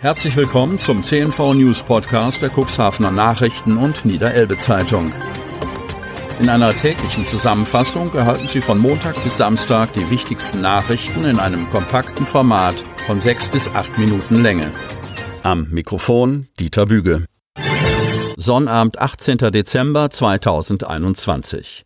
Herzlich willkommen zum CNV News Podcast der Cuxhavener Nachrichten und Niederelbe Zeitung. In einer täglichen Zusammenfassung erhalten Sie von Montag bis Samstag die wichtigsten Nachrichten in einem kompakten Format von sechs bis acht Minuten Länge. Am Mikrofon Dieter Büge. Sonnabend, 18. Dezember 2021.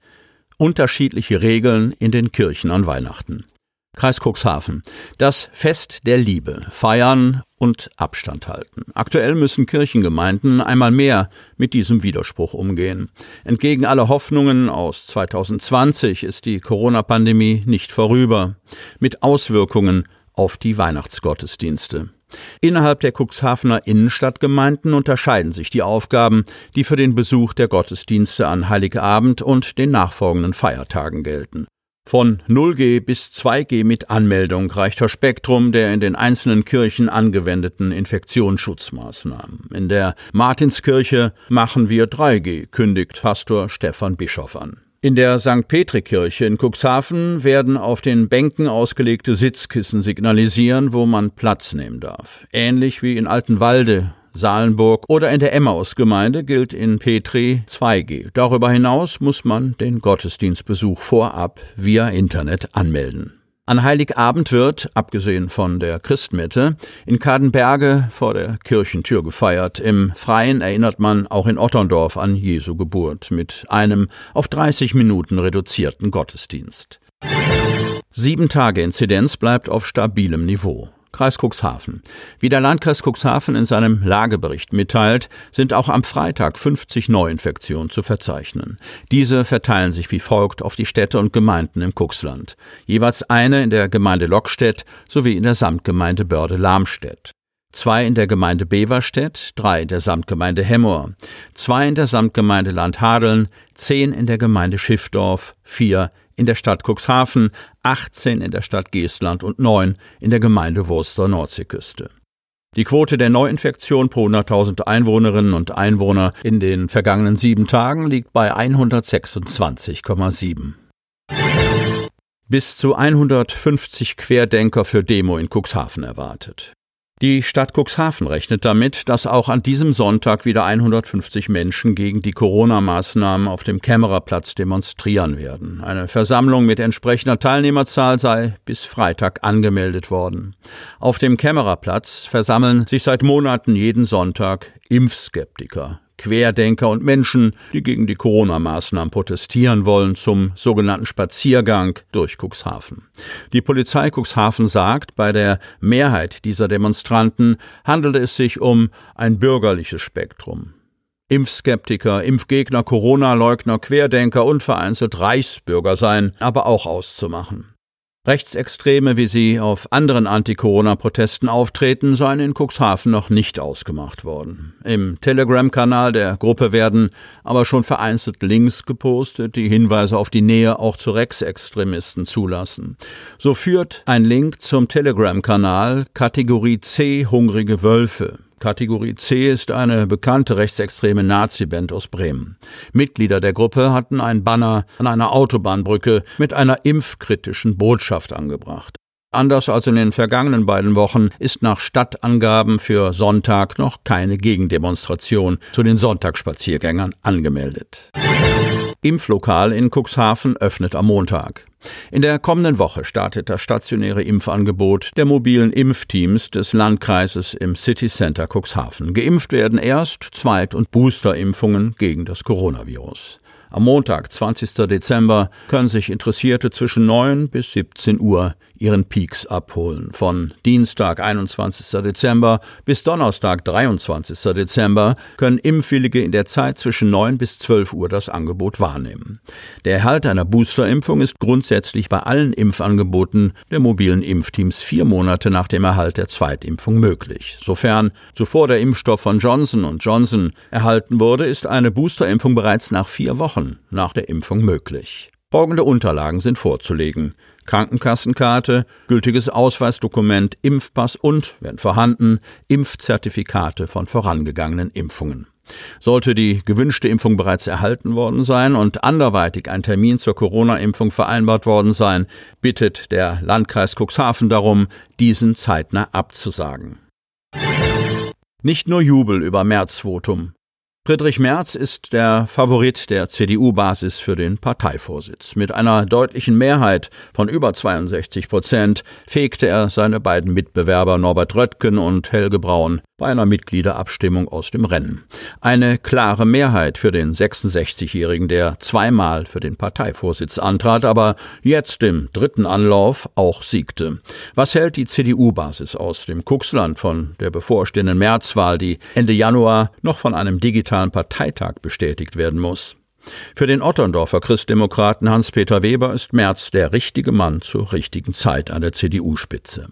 Unterschiedliche Regeln in den Kirchen an Weihnachten. Kreis Cuxhaven. Das Fest der Liebe. Feiern und Abstand halten. Aktuell müssen Kirchengemeinden einmal mehr mit diesem Widerspruch umgehen. Entgegen aller Hoffnungen aus 2020 ist die Corona-Pandemie nicht vorüber. Mit Auswirkungen auf die Weihnachtsgottesdienste. Innerhalb der Cuxhavener Innenstadtgemeinden unterscheiden sich die Aufgaben, die für den Besuch der Gottesdienste an Heiligabend und den nachfolgenden Feiertagen gelten. Von 0G bis 2G mit Anmeldung reicht das Spektrum der in den einzelnen Kirchen angewendeten Infektionsschutzmaßnahmen. In der Martinskirche machen wir 3G, kündigt Pastor Stefan Bischof an. In der St. Petri-Kirche in Cuxhaven werden auf den Bänken ausgelegte Sitzkissen signalisieren, wo man Platz nehmen darf. Ähnlich wie in Altenwalde Salenburg oder in der Emmaus-Gemeinde gilt in Petri 2G. Darüber hinaus muss man den Gottesdienstbesuch vorab via Internet anmelden. An Heiligabend wird, abgesehen von der Christmette, in Kadenberge vor der Kirchentür gefeiert. Im Freien erinnert man auch in Otterndorf an Jesu Geburt mit einem auf 30 Minuten reduzierten Gottesdienst. Sieben Tage Inzidenz bleibt auf stabilem Niveau. Kreis Cuxhaven. Wie der Landkreis Cuxhaven in seinem Lagebericht mitteilt, sind auch am Freitag 50 Neuinfektionen zu verzeichnen. Diese verteilen sich wie folgt auf die Städte und Gemeinden im Cuxland. Jeweils eine in der Gemeinde Lockstedt sowie in der Samtgemeinde Börde-Lamstedt zwei in der Gemeinde Beverstedt, drei in der Samtgemeinde Hemmoor, zwei in der Samtgemeinde Landhadeln, zehn in der Gemeinde Schiffdorf, vier in der Stadt Cuxhaven, 18 in der Stadt Geestland und 9 in der Gemeinde Wurster Nordseeküste. Die Quote der Neuinfektion pro 100.000 Einwohnerinnen und Einwohner in den vergangenen sieben Tagen liegt bei 126,7. Bis zu 150 Querdenker für Demo in Cuxhaven erwartet. Die Stadt Cuxhaven rechnet damit, dass auch an diesem Sonntag wieder 150 Menschen gegen die Corona-Maßnahmen auf dem Kämmererplatz demonstrieren werden. Eine Versammlung mit entsprechender Teilnehmerzahl sei bis Freitag angemeldet worden. Auf dem Kämmererplatz versammeln sich seit Monaten jeden Sonntag Impfskeptiker, Querdenker und Menschen, die gegen die Corona-Maßnahmen protestieren wollen, zum sogenannten Spaziergang durch Cuxhaven. Die Polizei Cuxhaven sagt, bei der Mehrheit dieser Demonstranten handele es sich um ein bürgerliches Spektrum. Impfskeptiker, Impfgegner, Corona-Leugner, Querdenker und vereinzelt Reichsbürger seien aber auch auszumachen. Rechtsextreme, wie sie auf anderen Anti-Corona-Protesten auftreten, seien in Cuxhaven noch nicht ausgemacht worden. Im Telegram-Kanal der Gruppe werden aber schon vereinzelt Links gepostet, die Hinweise auf die Nähe auch zu Rechtsextremisten zulassen. So führt ein Link zum Telegram-Kanal Kategorie C Hungrige Wölfe. Kategorie C ist eine bekannte rechtsextreme Nazi-Band aus Bremen. Mitglieder der Gruppe hatten ein Banner an einer Autobahnbrücke mit einer impfkritischen Botschaft angebracht. Anders als in den vergangenen beiden Wochen ist nach Stadtangaben für Sonntag noch keine Gegendemonstration zu den Sonntagsspaziergängern angemeldet. Impflokal in Cuxhaven öffnet am Montag. In der kommenden Woche startet das stationäre Impfangebot der mobilen Impfteams des Landkreises im City Center Cuxhaven. Geimpft werden Erst-, Zweit- und Boosterimpfungen gegen das Coronavirus. Am Montag, 20. Dezember, können sich Interessierte zwischen 9 bis 17 Uhr ihren Peaks abholen. Von Dienstag, 21. Dezember bis Donnerstag, 23. Dezember können Impfwillige in der Zeit zwischen 9 bis 12 Uhr das Angebot wahrnehmen. Der Erhalt einer Boosterimpfung ist grundsätzlich bei allen Impfangeboten der mobilen Impfteams vier Monate nach dem Erhalt der Zweitimpfung möglich. Sofern zuvor der Impfstoff von Johnson Johnson erhalten wurde, ist eine Boosterimpfung bereits nach vier Wochen nach der Impfung möglich. Folgende Unterlagen sind vorzulegen. Krankenkassenkarte, gültiges Ausweisdokument, Impfpass und, wenn vorhanden, Impfzertifikate von vorangegangenen Impfungen. Sollte die gewünschte Impfung bereits erhalten worden sein und anderweitig ein Termin zur Corona-Impfung vereinbart worden sein, bittet der Landkreis Cuxhaven darum, diesen zeitnah abzusagen. Nicht nur Jubel über Märzvotum. Friedrich Merz ist der Favorit der CDU-Basis für den Parteivorsitz. Mit einer deutlichen Mehrheit von über 62 Prozent fegte er seine beiden Mitbewerber Norbert Röttgen und Helge Braun bei einer Mitgliederabstimmung aus dem Rennen. Eine klare Mehrheit für den 66-Jährigen, der zweimal für den Parteivorsitz antrat, aber jetzt im dritten Anlauf auch siegte. Was hält die CDU-Basis aus dem Kuxland von der bevorstehenden Märzwahl, die Ende Januar noch von einem digitalen Parteitag bestätigt werden muss? Für den Otterndorfer Christdemokraten Hans-Peter Weber ist Merz der richtige Mann zur richtigen Zeit an der CDU-Spitze.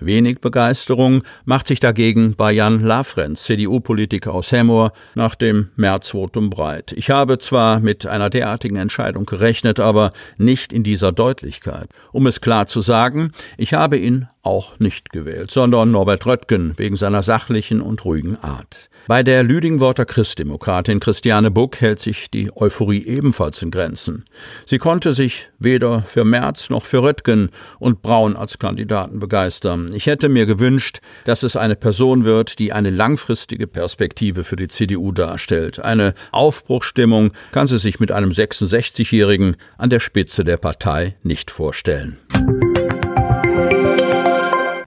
Wenig Begeisterung macht sich dagegen bei Jan Lafrenz, CDU-Politiker aus Hemmoor, nach dem Märzvotum breit. Ich habe zwar mit einer derartigen Entscheidung gerechnet, aber nicht in dieser Deutlichkeit. Um es klar zu sagen, ich habe ihn auch nicht gewählt, sondern Norbert Röttgen wegen seiner sachlichen und ruhigen Art. Bei der Lüdingworter Christdemokratin Christiane Buck hält sich die Euphorie ebenfalls in Grenzen. Sie konnte sich weder für Merz noch für Röttgen und Braun als Kandidaten begeistern. Ich hätte mir gewünscht, dass es eine Person wird, die eine langfristige Perspektive für die CDU darstellt. Eine Aufbruchsstimmung kann sie sich mit einem 66-Jährigen an der Spitze der Partei nicht vorstellen.